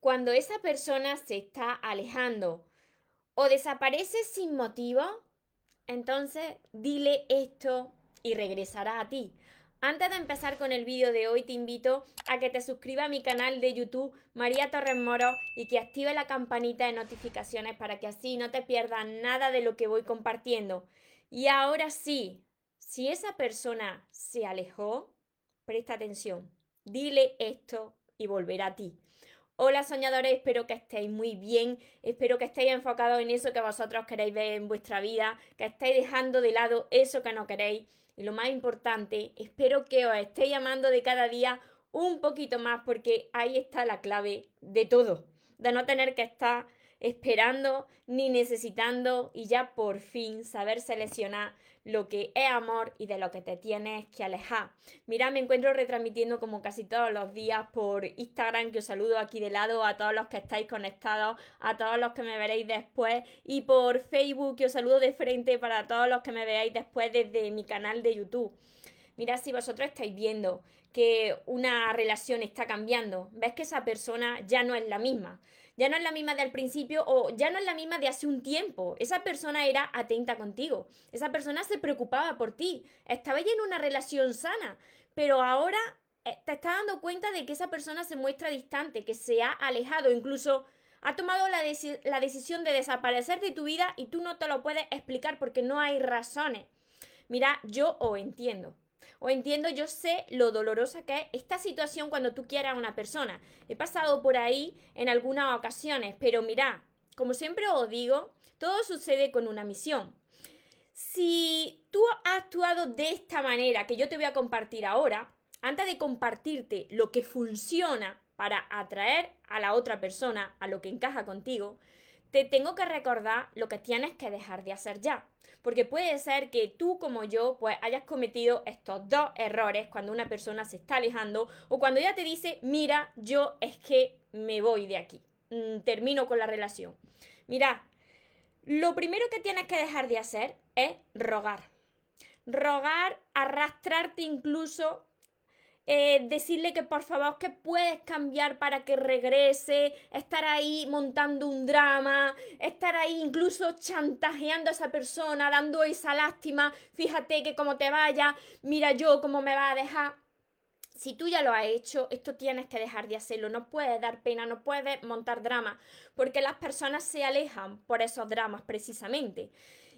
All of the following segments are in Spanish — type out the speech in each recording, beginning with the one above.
cuando esa persona se está alejando o desaparece sin motivo, entonces dile esto y regresará a ti. Antes de empezar con el vídeo de hoy, te invito a que te suscribas a mi canal de YouTube María Torres Moro y que active la campanita de notificaciones para que así no te pierdas nada de lo que voy compartiendo. Y ahora sí, si esa persona se alejó, presta atención, dile esto y volverá a ti. Hola soñadores, espero que estéis muy bien, espero que estéis enfocados en eso que vosotros queréis ver en vuestra vida, que estéis dejando de lado eso que no queréis. Y lo más importante, espero que os estéis llamando de cada día un poquito más porque ahí está la clave de todo, de no tener que estar esperando ni necesitando y ya por fin saber seleccionar lo que es amor y de lo que te tienes que alejar. Mira, me encuentro retransmitiendo como casi todos los días por Instagram, que os saludo aquí de lado a todos los que estáis conectados, a todos los que me veréis después, y por Facebook, que os saludo de frente para todos los que me veáis después desde mi canal de YouTube. Mira, si vosotros estáis viendo que una relación está cambiando, ves que esa persona ya no es la misma ya no es la misma de al principio o ya no es la misma de hace un tiempo. Esa persona era atenta contigo, esa persona se preocupaba por ti, estaba ya en una relación sana, pero ahora eh, te estás dando cuenta de que esa persona se muestra distante, que se ha alejado, incluso ha tomado la, la decisión de desaparecer de tu vida y tú no te lo puedes explicar porque no hay razones. Mira, yo os entiendo o entiendo, yo sé lo dolorosa que es esta situación cuando tú quieras a una persona. He pasado por ahí en algunas ocasiones, pero mira, como siempre os digo, todo sucede con una misión. Si tú has actuado de esta manera que yo te voy a compartir ahora, antes de compartirte lo que funciona para atraer a la otra persona a lo que encaja contigo, te tengo que recordar lo que tienes que dejar de hacer ya. Porque puede ser que tú como yo pues hayas cometido estos dos errores cuando una persona se está alejando o cuando ella te dice, mira, yo es que me voy de aquí, mm, termino con la relación. Mira, lo primero que tienes que dejar de hacer es rogar. Rogar, arrastrarte incluso eh, decirle que por favor que puedes cambiar para que regrese, estar ahí montando un drama, estar ahí incluso chantajeando a esa persona, dando esa lástima, fíjate que como te vaya, mira yo cómo me va a dejar. Si tú ya lo has hecho, esto tienes que dejar de hacerlo. No puedes dar pena, no puedes montar drama, porque las personas se alejan por esos dramas precisamente.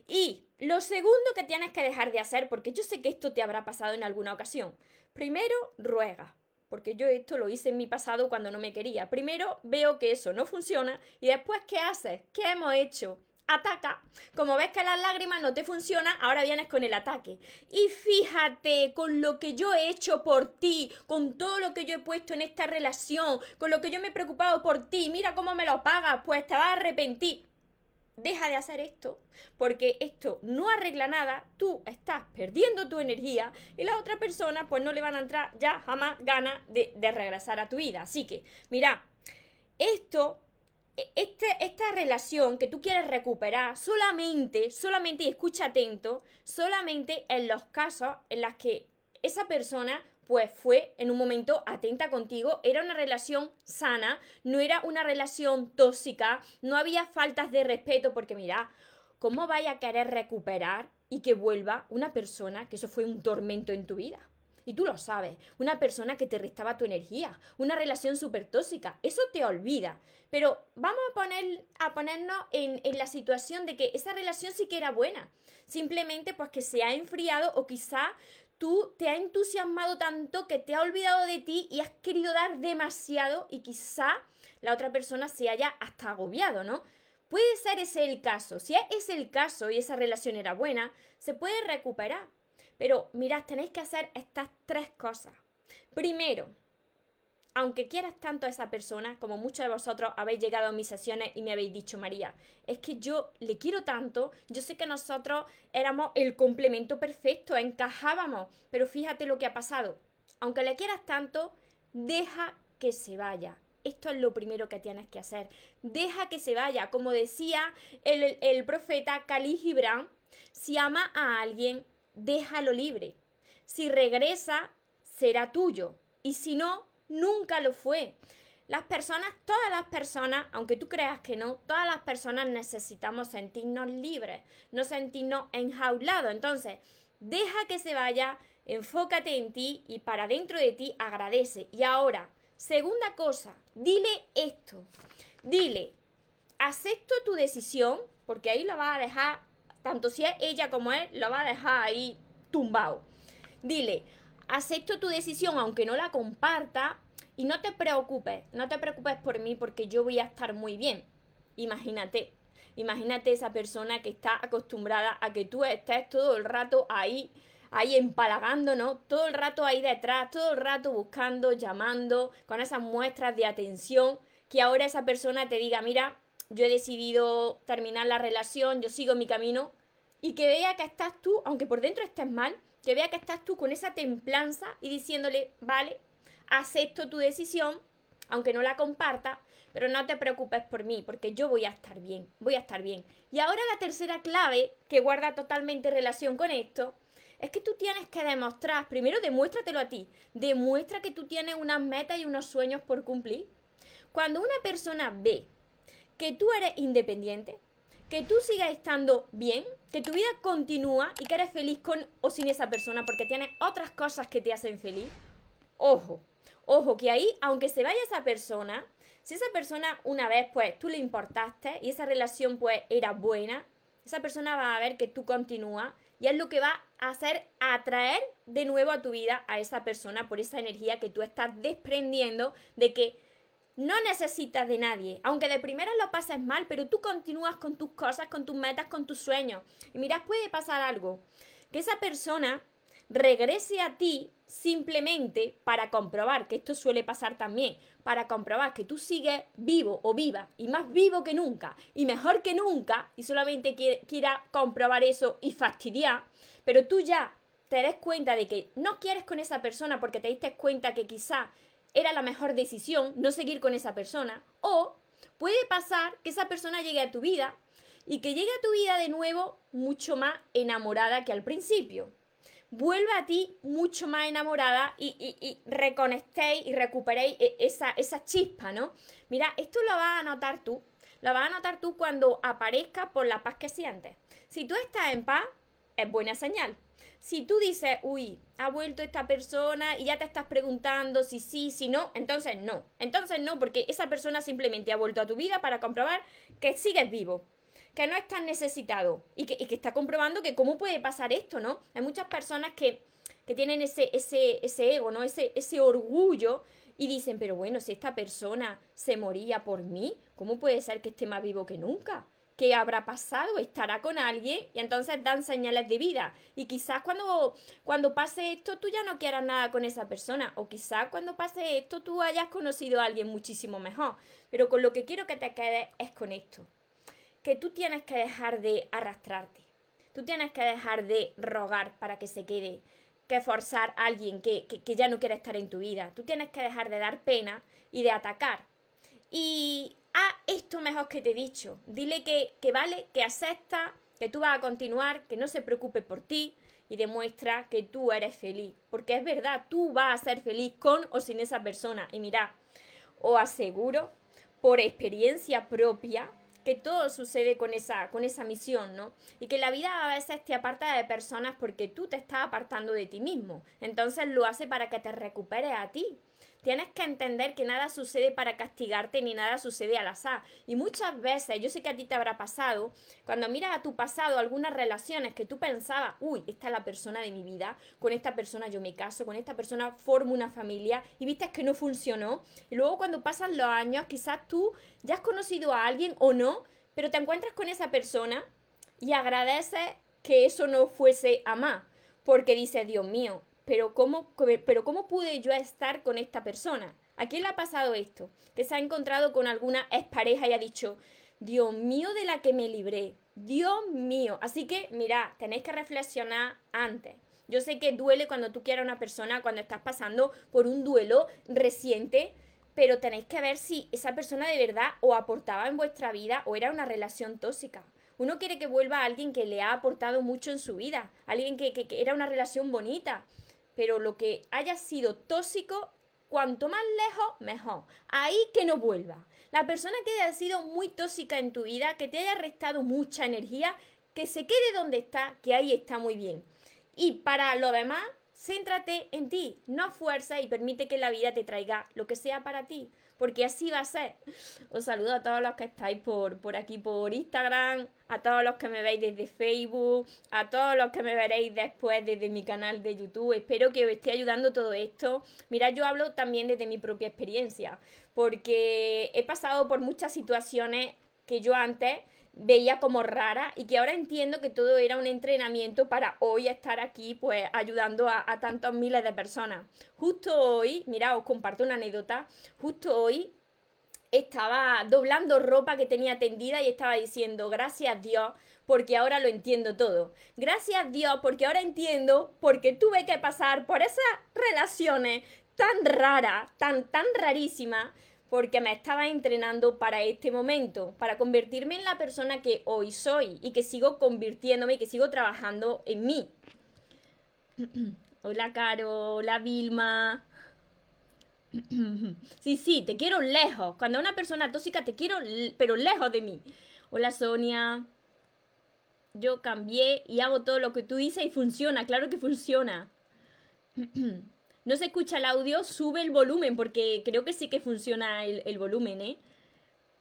Y lo segundo que tienes que dejar de hacer, porque yo sé que esto te habrá pasado en alguna ocasión, Primero, ruega, porque yo esto lo hice en mi pasado cuando no me quería. Primero veo que eso no funciona y después, ¿qué haces? ¿Qué hemos hecho? Ataca. Como ves que las lágrimas no te funcionan, ahora vienes con el ataque. Y fíjate con lo que yo he hecho por ti, con todo lo que yo he puesto en esta relación, con lo que yo me he preocupado por ti, mira cómo me lo pagas, pues te vas a arrepentir deja de hacer esto, porque esto no arregla nada, tú estás perdiendo tu energía y la otra persona pues no le van a entrar ya jamás ganas de, regresar a tu vida. Así que, mira, esto, e, este, esta relación que tú quieres recuperar solamente, solamente, y escucha atento, solamente en los casos en los que esa persona pues fue en un momento atenta contigo, era una relación sana, no era una relación tóxica, no había faltas de respeto, porque mira, ¿cómo vaya a querer recuperar y que vuelva una persona que eso fue un tormento en tu vida? Y tú lo sabes, una persona que te restaba tu energía, una relación súper tóxica, eso te olvida. Pero vamos a, poner, a ponernos en, en, la situación de que esa relación sí que era buena. Simplemente pues que se ha enfriado o quizá tú te ha entusiasmado tanto que te ha olvidado de ti y has querido dar demasiado y quizá la otra persona se haya hasta agobiado, ¿no? Puede ser ese el caso. Si es el caso y esa relación era buena, se puede recuperar. Pero mirad, tenéis que hacer estas tres cosas. Primero, aunque quieras tanto a esa persona, como muchos de vosotros habéis llegado a mis sesiones y me habéis dicho, María, es que yo le quiero tanto, yo sé que nosotros éramos el complemento perfecto, encajábamos, pero fíjate lo que ha pasado. Aunque le quieras tanto, deja que se vaya. Esto es lo primero que tienes que hacer. Deja que se vaya. Como decía el, profeta Khalil Gibran, si ama a alguien, déjalo libre. Si regresa, será tuyo. Y si no, nunca lo fue. Las personas, todas las personas, aunque tú creas que no, todas las personas necesitamos sentirnos libres, no sentirnos enjaulados. Entonces, deja que se vaya, enfócate en ti y para dentro de ti agradece. Y ahora, segunda cosa, dile esto. Dile, acepto tu decisión, porque ahí lo va a dejar, tanto si es ella como él, lo va a dejar ahí tumbado. Dile, acepto tu decisión aunque no la comparta y no te preocupes, no te preocupes por mí porque yo voy a estar muy bien. Imagínate, imagínate esa persona que está acostumbrada a que tú estés todo el rato ahí, ahí empalagando, ¿no? Todo el rato ahí detrás, todo el rato buscando, llamando, con esas muestras de atención, que ahora esa persona te diga, mira, yo he decidido terminar la relación, yo sigo mi camino, y que vea que estás tú, aunque por dentro estés mal, que vea que estás tú con esa templanza y diciéndole, vale, acepto tu decisión, aunque no la comparta, pero no te preocupes por mí, porque yo voy a estar bien, voy a estar bien. Y ahora la tercera clave, que guarda totalmente relación con esto, es que tú tienes que demostrar, primero demuéstratelo a ti, demuestra que tú tienes unas metas y unos sueños por cumplir. Cuando una persona ve que tú eres independiente, que tú sigas estando bien, que tu vida continúa y que eres feliz con o sin esa persona porque tienes otras cosas que te hacen feliz. Ojo, ojo, que ahí, aunque se vaya esa persona, si esa persona una vez pues tú le importaste y esa relación pues era buena, esa persona va a ver que tú continúas y es lo que va a hacer atraer de nuevo a tu vida a esa persona por esa energía que tú estás desprendiendo de que no necesitas de nadie, aunque de primera lo pases mal, pero tú continúas con tus cosas, con tus metas, con tus sueños. Y mirad, puede pasar algo, que esa persona regrese a ti simplemente para comprobar, que esto suele pasar también, para comprobar que tú sigues vivo o viva y más vivo que nunca y mejor que nunca y solamente quiera comprobar eso y fastidiar, pero tú ya te des cuenta de que no quieres con esa persona porque te diste cuenta que quizá era la mejor decisión no seguir con esa persona. O puede pasar que esa persona llegue a tu vida y que llegue a tu vida de nuevo mucho más enamorada que al principio. Vuelve a ti mucho más enamorada y, y, y reconectéis y recuperéis e, esa, esa chispa, ¿no? Mira, esto lo vas a notar tú. Lo vas a notar tú cuando aparezca por la paz que sientes. Si tú estás en paz, es buena señal. Si tú dices, uy, ha vuelto esta persona y ya te estás preguntando si sí, si no, entonces no. Entonces no, porque esa persona simplemente ha vuelto a tu vida para comprobar que sigues vivo, que no estás necesitado y que, está comprobando que cómo puede pasar esto, ¿no? Hay muchas personas que, tienen ese, ese, ese ego, ¿no? Ese, ese orgullo y dicen, pero bueno, si esta persona se moría por mí, ¿cómo puede ser que esté más vivo que nunca? Qué habrá pasado, estará con alguien y entonces dan señales de vida. Y quizás cuando, cuando pase esto tú ya no quieras nada con esa persona o quizás cuando pase esto tú hayas conocido a alguien muchísimo mejor. Pero con lo que quiero que te quedes es con esto, que tú tienes que dejar de arrastrarte, tú tienes que dejar de rogar para que se quede, que forzar a alguien que, que ya no quiere estar en tu vida, tú tienes que dejar de dar pena y de atacar. Y a esto mejor que te he dicho. Dile que, que vale, que acepta, que tú vas a continuar, que no se preocupe por ti y demuestra que tú eres feliz. Porque es verdad, tú vas a ser feliz con o sin esa persona. Y mira, os aseguro por experiencia propia que todo sucede con esa, con esa misión, ¿no? Y que la vida a veces te aparta de personas porque tú te estás apartando de ti mismo. Entonces lo hace para que te recuperes a ti. Tienes que entender que nada sucede para castigarte ni nada sucede al azar. Y muchas veces, yo sé que a ti te habrá pasado, cuando miras a tu pasado algunas relaciones que tú pensabas, uy, esta es la persona de mi vida, con esta persona yo me caso, con esta persona formo una familia y viste que no funcionó. Y luego cuando pasan los años, quizás tú ya has conocido a alguien o no, pero te encuentras con esa persona y agradeces que eso no fuese a más, porque dices, Dios mío, pero ¿cómo, pero ¿cómo pude yo estar con esta persona? ¿A quién le ha pasado esto? Que se ha encontrado con alguna expareja y ha dicho, Dios mío de la que me libré, Dios mío. Así que, mira, tenéis que reflexionar antes. Yo sé que duele cuando tú quieres a una persona, cuando estás pasando por un duelo reciente, pero tenéis que ver si esa persona de verdad o aportaba en vuestra vida o era una relación tóxica. Uno quiere que vuelva a alguien que le ha aportado mucho en su vida, alguien que, que era una relación bonita pero lo que haya sido tóxico, cuanto más lejos, mejor. Ahí que no vuelva. La persona que haya sido muy tóxica en tu vida, que te haya restado mucha energía, que se quede donde está, que ahí está muy bien. Y para lo demás, céntrate en ti, no fuerza y permite que la vida te traiga lo que sea para ti porque así va a ser. Os saludo a todos los que estáis por, por aquí por Instagram, a todos los que me veis desde Facebook, a todos los que me veréis después desde mi canal de YouTube. Espero que os esté ayudando todo esto. Mira, yo hablo también desde mi propia experiencia, porque he pasado por muchas situaciones que yo antes veía como rara y que ahora entiendo que todo era un entrenamiento para hoy estar aquí pues ayudando a, tantos miles de personas. Justo hoy, mira, os comparto una anécdota, justo hoy estaba doblando ropa que tenía tendida y estaba diciendo gracias Dios porque ahora lo entiendo todo. Gracias Dios porque ahora entiendo porque tuve que pasar por esas relaciones tan raras, tan, tan rarísimas porque me estaba entrenando para este momento, para convertirme en la persona que hoy soy y que sigo convirtiéndome y que sigo trabajando en mí. Hola Caro, hola Vilma. Sí, sí, te quiero lejos. Cuando una persona tóxica te quiero, pero lejos de mí. Hola Sonia. Yo cambié y hago todo lo que tú dices y funciona, claro que funciona. no se escucha el audio, sube el volumen, porque creo que sí que funciona el, volumen, ¿eh?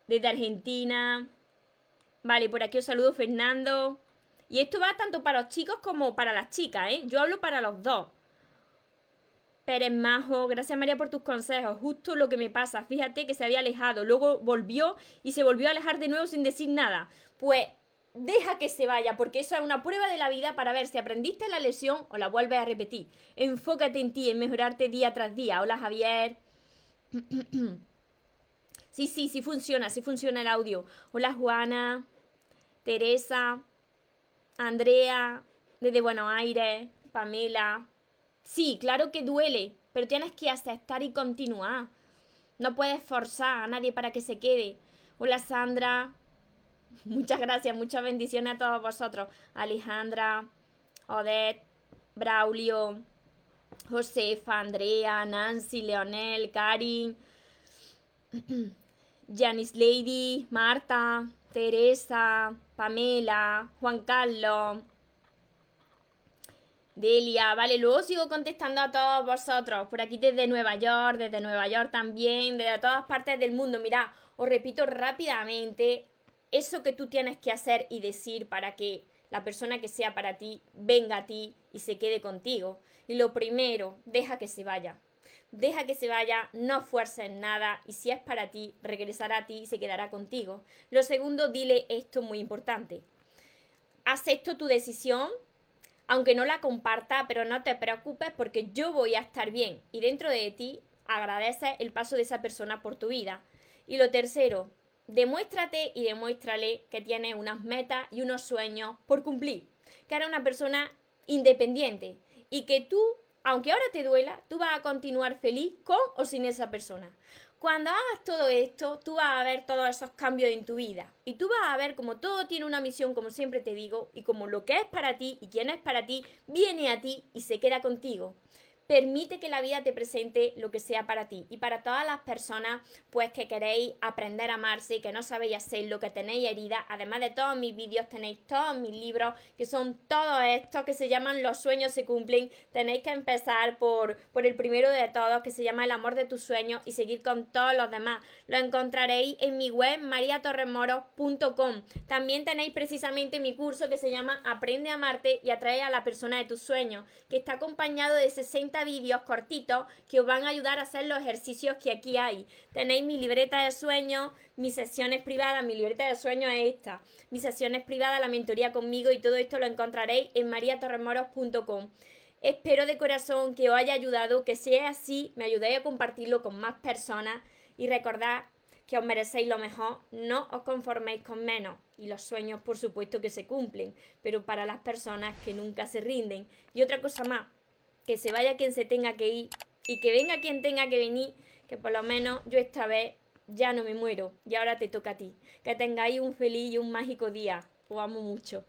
Desde Argentina. Vale, por aquí os saludo Fernando. Y esto va tanto para los chicos como para las chicas, ¿eh? Yo hablo para los dos. Pérez Majo, gracias María por tus consejos. Justo lo que me pasa. Fíjate que se había alejado, luego volvió y se volvió a alejar de nuevo sin decir nada. Pues deja que se vaya, porque eso es una prueba de la vida para ver si aprendiste la lesión o la vuelves a repetir. Enfócate en ti, en mejorarte día tras día. Hola Javier. Sí, sí, sí funciona, sí funciona el audio. Hola Juana, Teresa, Andrea, desde Buenos Aires, Pamela. Sí, claro que duele, pero tienes que aceptar y continuar. No puedes forzar a nadie para que se quede. Hola Sandra, Muchas gracias, muchas bendiciones a todos vosotros. Alejandra, Odette, Braulio, Josefa, Andrea, Nancy, Leonel, Karin, Janice Lady, Marta, Teresa, Pamela, Juan Carlos, Delia, vale, luego sigo contestando a todos vosotros, por aquí desde Nueva York, desde Nueva York también, desde todas partes del mundo. Mira, os repito rápidamente, eso que tú tienes que hacer y decir para que la persona que sea para ti venga a ti y se quede contigo. Y lo primero, deja que se vaya. Deja que se vaya, no fuerces nada y si es para ti, regresará a ti y se quedará contigo. Lo segundo, dile esto muy importante. Acepto tu decisión, aunque no la comparta, pero no te preocupes porque yo voy a estar bien y dentro de ti agradece el paso de esa persona por tu vida. Y lo tercero, demuéstrate y demuéstrale que tienes unas metas y unos sueños por cumplir, que eres una persona independiente y que tú, aunque ahora te duela, tú vas a continuar feliz con o sin esa persona. Cuando hagas todo esto, tú vas a ver todos esos cambios en tu vida y tú vas a ver como todo tiene una misión, como siempre te digo, y como lo que es para ti y quien es para ti viene a ti y se queda contigo. Permite que la vida te presente lo que sea para ti. Y para todas las personas, pues que queréis aprender a amarse y que no sabéis hacerlo, que tenéis heridas, además de todos mis vídeos, tenéis todos mis libros, que son todos estos que se llaman Los sueños se cumplen. Tenéis que empezar por, por el primero de todos, que se llama El amor de tus sueños, y seguir con todos los demás. Lo encontraréis en mi web mariatorremoros.com. También tenéis precisamente mi curso que se llama Aprende a amarte y atrae a la persona de tus sueños, que está acompañado de 60 vídeos cortitos que os van a ayudar a hacer los ejercicios que aquí hay. Tenéis mi libreta de sueños, mis sesiones privadas, mi libreta de sueños es esta, mis sesiones privadas, la mentoría conmigo y todo esto lo encontraréis en mariatorremoros.com. Espero de corazón que os haya ayudado, que sea así, me ayudéis a compartirlo con más personas y recordad que os merecéis lo mejor, no os conforméis con menos. Y los sueños, por supuesto, que se cumplen, pero para las personas que nunca se rinden. Y otra cosa más, que se vaya quien se tenga que ir y que venga quien tenga que venir, que por lo menos yo esta vez ya no me muero y ahora te toca a ti. Que tengáis un feliz y un mágico día. Os amo mucho.